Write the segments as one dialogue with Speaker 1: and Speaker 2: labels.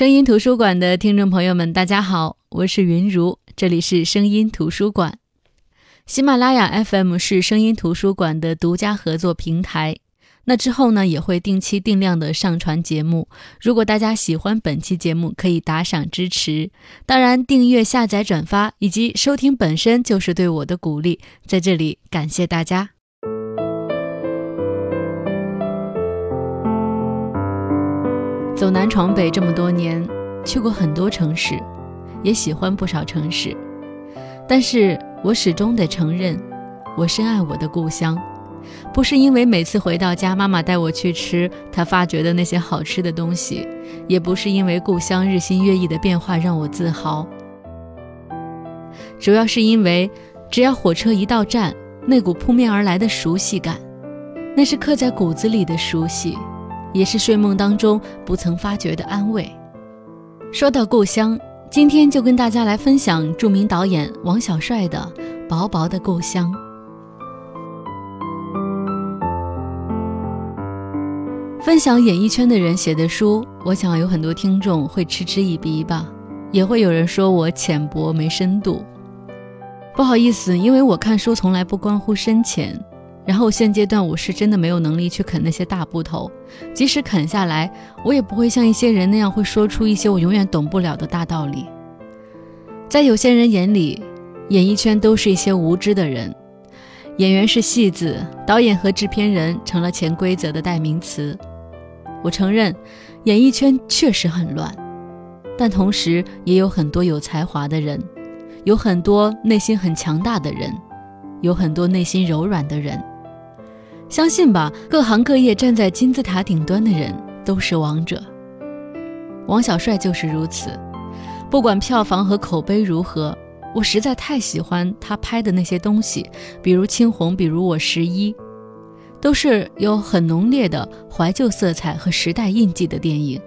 Speaker 1: 声音图书馆的听众朋友们，大家好，我是云如，这里是声音图书馆。喜马拉雅 FM 是声音图书馆的独家合作平台。那之后呢，也会定期定量的上传节目。如果大家喜欢本期节目，可以打赏支持。当然，订阅、下载、转发以及收听本身就是对我的鼓励，在这里感谢大家。走南闯北这么多年，去过很多城市，也喜欢不少城市，但是我始终得承认，我深爱我的故乡。不是因为每次回到家，妈妈带我去吃她发掘的那些好吃的东西，也不是因为故乡日新月异的变化让我自豪，主要是因为，只要火车一到站，那股扑面而来的熟悉感，那是刻在骨子里的熟悉。也是睡梦当中不曾发觉的安慰。说到故乡，今天就跟大家来分享著名导演王小帅的《薄薄的故乡》。分享演艺圈的人写的书，我想有很多听众会嗤之以鼻吧，也会有人说我浅薄没深度。不好意思，因为我看书从来不关乎深浅。然后现阶段我是真的没有能力去啃那些大部头，即使啃下来，我也不会像一些人那样会说出一些我永远懂不了的大道理。在有些人眼里，演艺圈都是一些无知的人，演员是戏子，导演和制片人成了潜规则的代名词。我承认，演艺圈确实很乱，但同时也有很多有才华的人，有很多内心很强大的人，有很多内心柔软的人。相信吧，各行各业站在金字塔顶端的人都是王者。王小帅就是如此。不管票房和口碑如何，我实在太喜欢他拍的那些东西，比如《青红》，比如《我十一》，都是有很浓烈的怀旧色彩和时代印记的电影。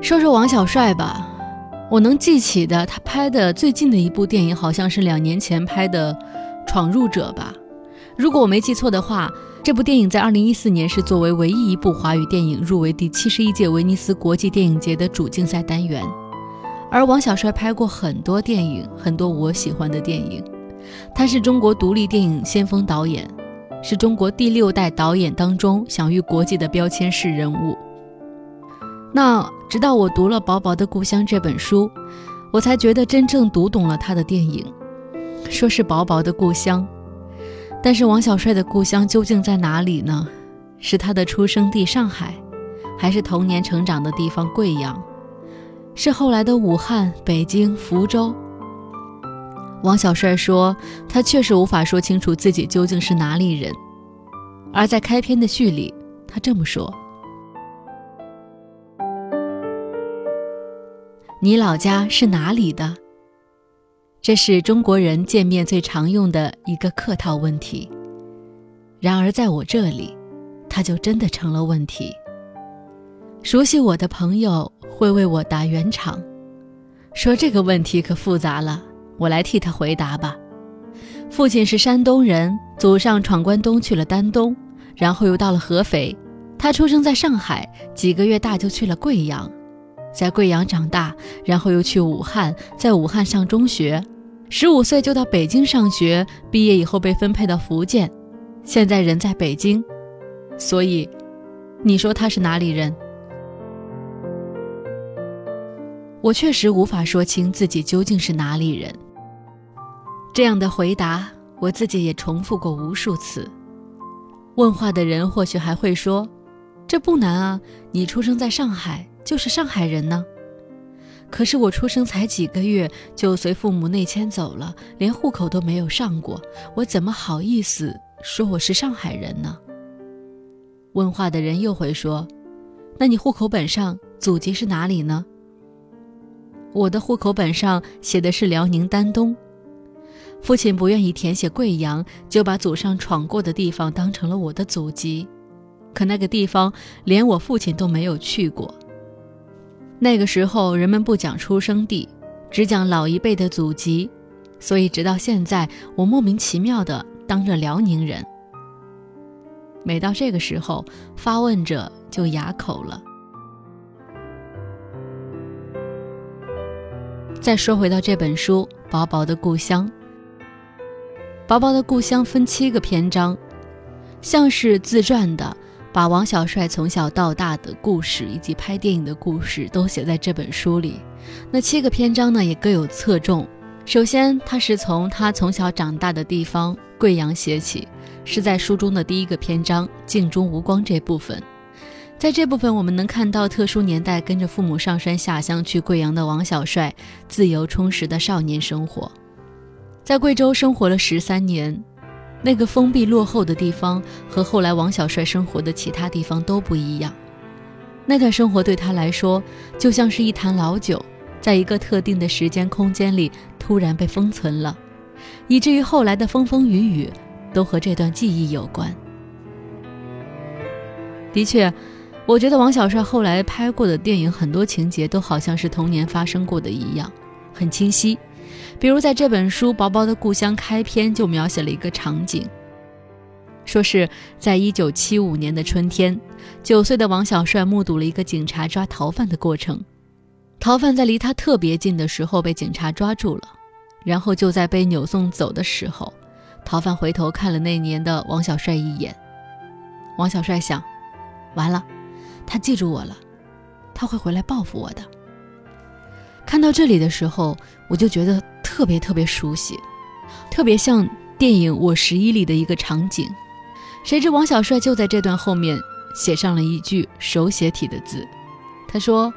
Speaker 1: 说说王小帅吧。我能记起的，他拍的最近的一部电影，好像是两年前拍的《闯入者》吧。如果我没记错的话，这部电影在二零一四年是作为唯一一部华语电影入围第七十一届威尼斯国际电影节的主竞赛单元。而王小帅拍过很多电影，很多我喜欢的电影。他是中国独立电影先锋导演，是中国第六代导演当中享誉国际的标签式人物。那直到我读了《薄薄的故乡》这本书，我才觉得真正读懂了他的电影。说是薄薄的故乡，但是王小帅的故乡究竟在哪里呢？是他的出生地上海，还是童年成长的地方贵阳？是后来的武汉、北京、福州？王小帅说，他确实无法说清楚自己究竟是哪里人。而在开篇的序里，他这么说。你老家是哪里的？这是中国人见面最常用的一个客套问题。然而在我这里，它就真的成了问题。熟悉我的朋友会为我打圆场，说这个问题可复杂了，我来替他回答吧。父亲是山东人，祖上闯关东去了丹东，然后又到了合肥。他出生在上海，几个月大就去了贵阳。在贵阳长大，然后又去武汉，在武汉上中学，十五岁就到北京上学，毕业以后被分配到福建，现在人在北京。所以，你说他是哪里人？我确实无法说清自己究竟是哪里人。这样的回答，我自己也重复过无数次。问话的人或许还会说：“这不难啊，你出生在上海。”就是上海人呢，可是我出生才几个月就随父母内迁走了，连户口都没有上过，我怎么好意思说我是上海人呢？问话的人又会说：“那你户口本上祖籍是哪里呢？”我的户口本上写的是辽宁丹东，父亲不愿意填写贵阳，就把祖上闯过的地方当成了我的祖籍，可那个地方连我父亲都没有去过。那个时候，人们不讲出生地，只讲老一辈的祖籍，所以直到现在，我莫名其妙的当着辽宁人。每到这个时候，发问者就哑口了。再说回到这本书《薄薄的故乡》，《薄薄的故乡》分七个篇章，像是自传的，把王小帅从小到大的故事以及拍电影的故事都写在这本书里。那七个篇章呢，也各有侧重。首先，他是从他从小长大的地方贵阳写起，是在书中的第一个篇章《镜中无光》这部分。在这部分，我们能看到特殊年代跟着父母上山下乡去贵阳的王小帅自由充实的少年生活。在贵州生活了十三年，那个封闭落后的地方和后来王小帅生活的其他地方都不一样。那段生活对他来说，就像是一坛老酒，在一个特定的时间空间里突然被封存了，以至于后来的风风雨雨都和这段记忆有关。的确。我觉得王小帅后来拍过的电影很多情节都好像是童年发生过的一样，很清晰。比如在这本书《薄薄的故乡》开篇就描写了一个场景，说是在一九七五年的春天，九岁的王小帅目睹了一个警察抓逃犯的过程。逃犯在离他特别近的时候被警察抓住了，然后就在被扭送走的时候，逃犯回头看了那年的王小帅一眼。王小帅想，完了。他记住我了，他会回来报复我的。看到这里的时候，我就觉得特别特别熟悉，特别像电影《我十一》里的一个场景。谁知王小帅就在这段后面写上了一句手写体的字，他说：“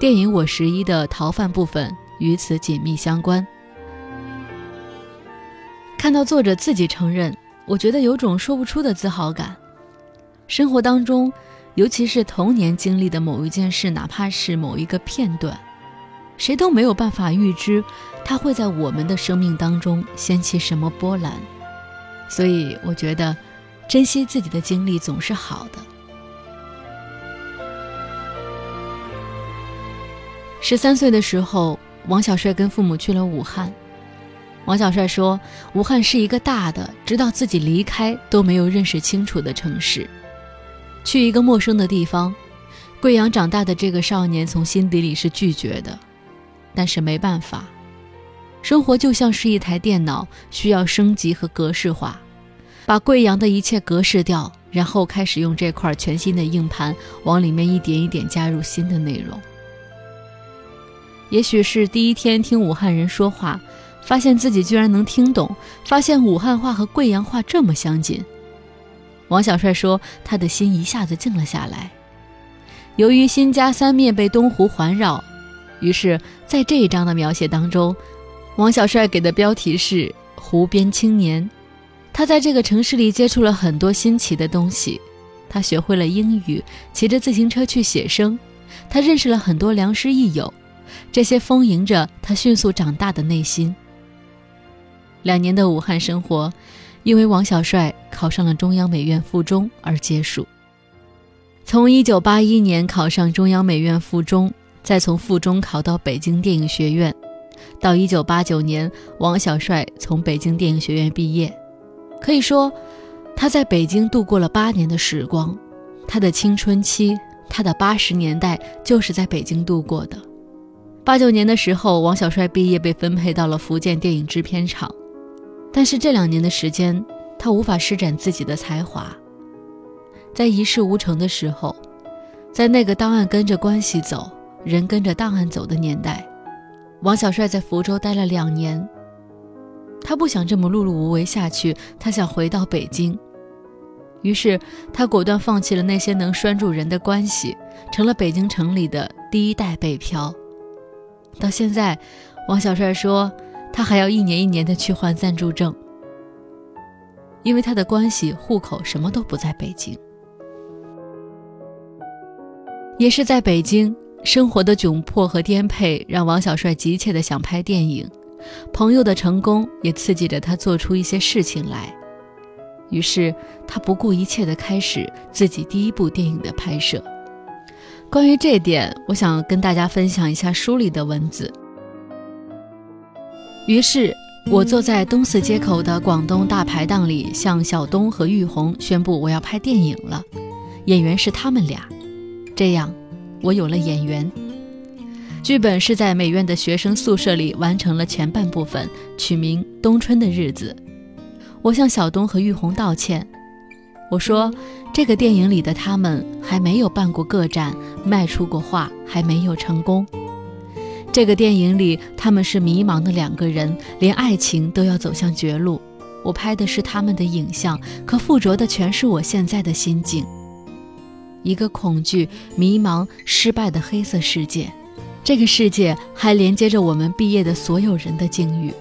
Speaker 1: 电影《我十一》的逃犯部分与此紧密相关。”看到作者自己承认，我觉得有种说不出的自豪感。生活当中。尤其是童年经历的某一件事，哪怕是某一个片段，谁都没有办法预知它会在我们的生命当中掀起什么波澜。所以，我觉得珍惜自己的经历总是好的。十三岁的时候，王小帅跟父母去了武汉。王小帅说：“武汉是一个大的，直到自己离开都没有认识清楚的城市。”去一个陌生的地方，贵阳长大的这个少年从心底里是拒绝的，但是没办法，生活就像是一台电脑，需要升级和格式化，把贵阳的一切格式掉，然后开始用这块全新的硬盘往里面一点一点加入新的内容。也许是第一天听武汉人说话，发现自己居然能听懂，发现武汉话和贵阳话这么相近。王小帅说：“他的心一下子静了下来。由于新家三面被东湖环绕，于是在这一章的描写当中，王小帅给的标题是‘湖边青年’。他在这个城市里接触了很多新奇的东西，他学会了英语，骑着自行车去写生，他认识了很多良师益友，这些丰盈着他迅速长大的内心。两年的武汉生活。”因为王小帅考上了中央美院附中而结束。从1981年考上中央美院附中，再从附中考到北京电影学院，到1989年，王小帅从北京电影学院毕业。可以说，他在北京度过了八年的时光，他的青春期，他的八十年代就是在北京度过的。八九年的时候，王小帅毕业，被分配到了福建电影制片厂。但是这两年的时间，他无法施展自己的才华。在一事无成的时候，在那个档案跟着关系走，人跟着档案走的年代，王小帅在福州待了两年。他不想这么碌碌无为下去，他想回到北京。于是他果断放弃了那些能拴住人的关系，成了北京城里的第一代北漂。到现在，王小帅说。他还要一年一年的去换暂住证，因为他的关系、户口什么都不在北京。也是在北京，生活的窘迫和颠沛让王小帅急切的想拍电影，朋友的成功也刺激着他做出一些事情来。于是他不顾一切的开始自己第一部电影的拍摄。关于这点，我想跟大家分享一下书里的文字。于是，我坐在东四街口的广东大排档里，向小东和玉红宣布我要拍电影了，演员是他们俩。这样，我有了演员。剧本是在美院的学生宿舍里完成了前半部分，取名《冬春的日子》。我向小东和玉红道歉，我说这个电影里的他们还没有办过个展，卖出过画，还没有成功。这个电影里，他们是迷茫的两个人，连爱情都要走向绝路。我拍的是他们的影像，可附着的全是我现在的心境。一个恐惧、迷茫、失败的黑色世界。这个世界还连接着我们毕业的所有人的境遇。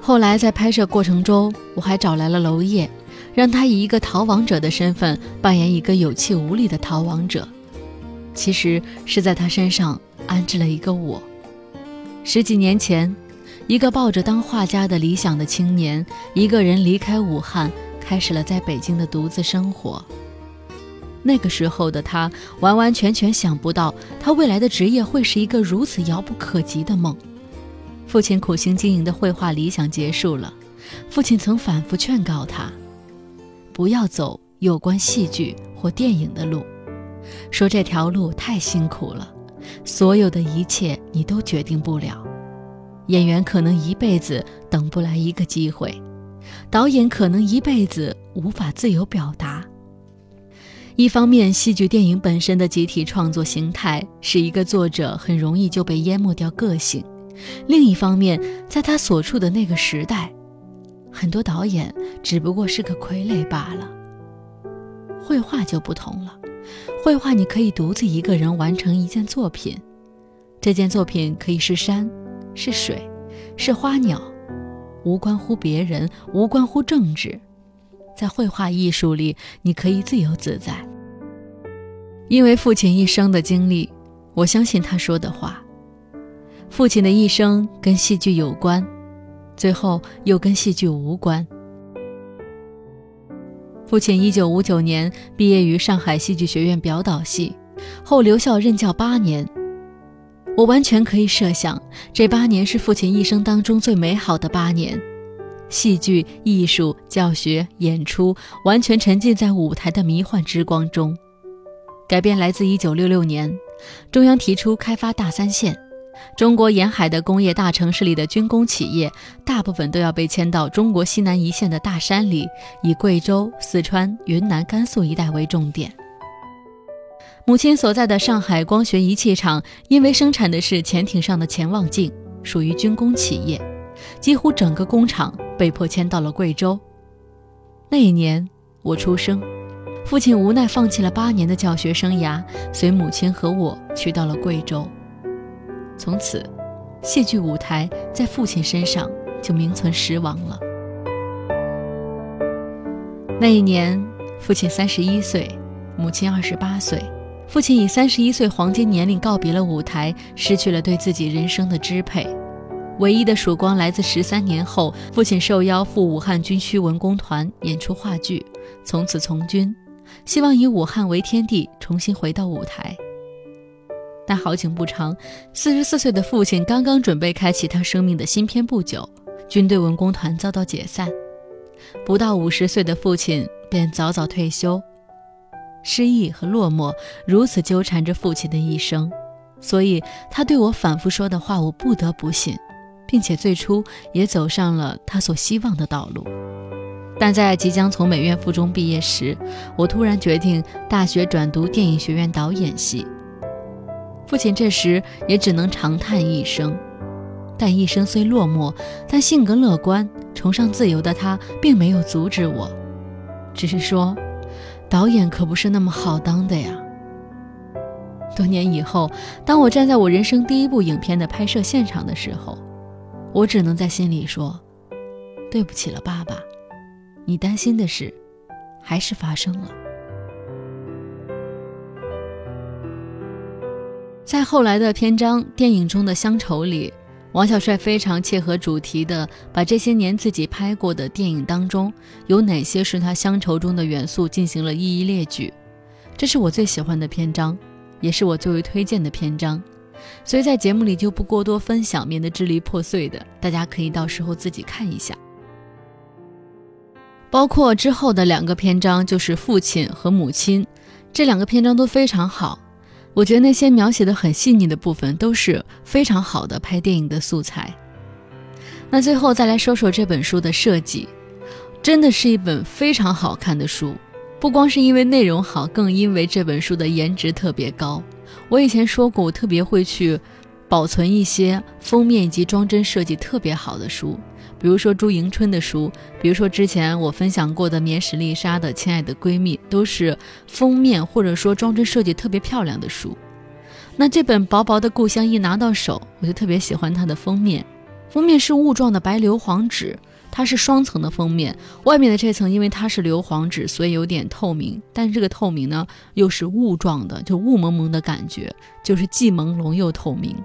Speaker 1: 后来在拍摄过程中，我还找来了娄烨，让他以一个逃亡者的身份扮演一个有气无力的逃亡者。其实是在他身上安置了一个我。十几年前，一个抱着当画家的理想的青年，一个人离开武汉，开始了在北京的独自生活。那个时候的他，完完全全想不到，他未来的职业会是一个如此遥不可及的梦。父亲苦心经营的绘画理想结束了，父亲曾反复劝告他，不要走有关戏剧或电影的路，说这条路太辛苦了。所有的一切你都决定不了，演员可能一辈子等不来一个机会，导演可能一辈子无法自由表达。一方面，戏剧电影本身的集体创作形态使一个作者很容易就被淹没掉个性；另一方面，在他所处的那个时代，很多导演只不过是个傀儡罢了。绘画就不同了。绘画，你可以独自一个人完成一件作品，这件作品可以是山，是水，是花鸟，无关乎别人，无关乎政治。在绘画艺术里，你可以自由自在。因为父亲一生的经历，我相信他说的话。父亲的一生跟戏剧有关，最后又跟戏剧无关。父亲一九五九年毕业于上海戏剧学院表导系，后留校任教八年。我完全可以设想，这八年是父亲一生当中最美好的八年。戏剧、艺术、教学、演出，完全沉浸在舞台的迷幻之光中。改变来自一九六六年，中央提出开发大三线。中国沿海的工业大城市里的军工企业，大部分都要被迁到中国西南一线的大山里，以贵州、四川、云南、甘肃一带为重点。母亲所在的上海光学仪器厂，因为生产的是潜艇上的潜望镜，属于军工企业，几乎整个工厂被迫迁到了贵州。那一年我出生，父亲无奈放弃了八年的教学生涯，随母亲和我去到了贵州。从此，戏剧舞台在父亲身上就名存实亡了。那一年，父亲三十一岁，母亲二十八岁。父亲以三十一岁黄金年龄告别了舞台，失去了对自己人生的支配。唯一的曙光来自十三年后，父亲受邀赴武汉军区文工团演出话剧，从此从军，希望以武汉为天地，重新回到舞台。但好景不长，四十四岁的父亲刚刚准备开启他生命的新篇不久，军队文工团遭到解散。不到五十岁的父亲便早早退休，失意和落寞如此纠缠着父亲的一生，所以他对我反复说的话，我不得不信，并且最初也走上了他所希望的道路。但在即将从美院附中毕业时，我突然决定大学转读电影学院导演系。父亲这时也只能长叹一声，但一生虽落寞，但性格乐观、崇尚自由的他并没有阻止我，只是说，导演可不是那么好当的呀。多年以后，当我站在我人生第一部影片的拍摄现场的时候，我只能在心里说，对不起了，爸爸，你担心的事，还是发生了。在后来的篇章《电影中的乡愁》里，王小帅非常切合主题的把这些年自己拍过的电影当中有哪些是他乡愁中的元素进行了一一列举。这是我最喜欢的篇章，也是我最为推荐的篇章，所以在节目里就不过多分享，免得支离破碎的。大家可以到时候自己看一下。包括之后的两个篇章，就是父亲和母亲，这两个篇章都非常好。我觉得那些描写的很细腻的部分，都是非常好的拍电影的素材。那最后再来说说这本书的设计，真的是一本非常好看的书。不光是因为内容好，更因为这本书的颜值特别高。我以前说过，我特别会去保存一些封面以及装帧设计特别好的书，比如说朱迎春的书，比如说之前我分享过的棉史丽莎的《亲爱的闺蜜》，都是封面或者说装帧设计特别漂亮的书。那这本薄薄的故乡一拿到手，我就特别喜欢它的封面，封面是雾状的白硫磺纸。它是双层的封面，外面的这层因为它是硫磺纸，所以有点透明。但是这个透明呢，又是雾状的，就雾蒙蒙的感觉，就是既朦胧又透明。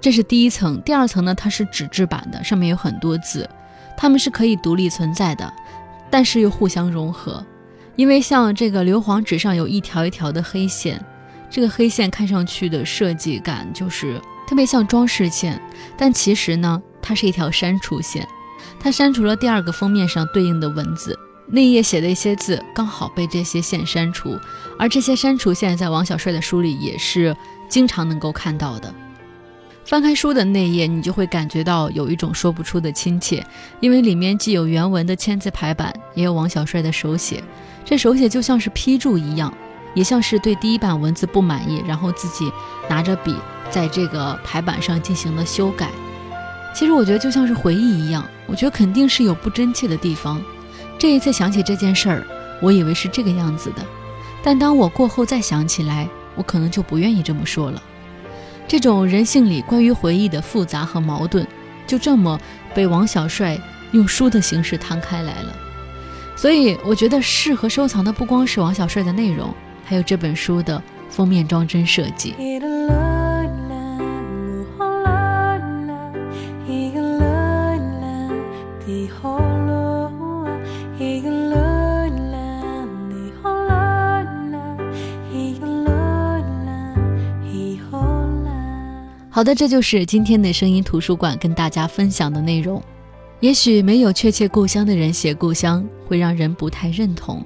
Speaker 1: 这是第一层，第二层呢，它是纸质版的，上面有很多字，它们是可以独立存在的，但是又互相融合。因为像这个硫磺纸上有一条一条的黑线，这个黑线看上去的设计感就是特别像装饰线，但其实呢，它是一条删除线。它删除了第二个封面上对应的文字，那一页写的一些字刚好被这些线删除，而这些删除线在王小帅的书里也是经常能够看到的。翻开书的那页，你就会感觉到有一种说不出的亲切，因为里面既有原文的签字排版，也有王小帅的手写，这手写就像是批注一样，也像是对第一版文字不满意，然后自己拿着笔在这个排版上进行了修改。其实我觉得就像是回忆一样，我觉得肯定是有不真切的地方。这一次想起这件事儿，我以为是这个样子的，但当我过后再想起来，我可能就不愿意这么说了。这种人性里关于回忆的复杂和矛盾，就这么被王小帅用书的形式摊开来了。所以我觉得适合收藏的不光是王小帅的内容，还有这本书的封面装帧设计。好的，这就是今天的声音图书馆跟大家分享的内容。也许没有确切故乡的人写故乡会让人不太认同，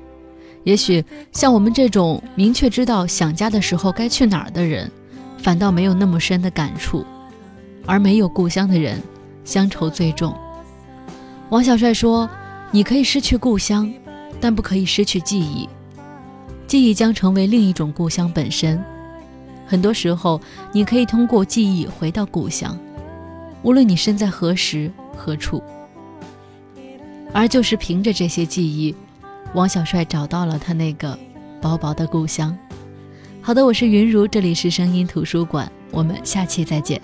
Speaker 1: 也许像我们这种明确知道想家的时候该去哪儿的人，反倒没有那么深的感触。而没有故乡的人，乡愁最重。王小帅说：“你可以失去故乡，但不可以失去记忆。记忆将成为另一种故乡本身。”很多时候，你可以通过记忆回到故乡，无论你身在何时何处。而就是凭着这些记忆，王小帅找到了他那个薄薄的故乡。好的，我是云如，这里是声音图书馆，我们下期再见。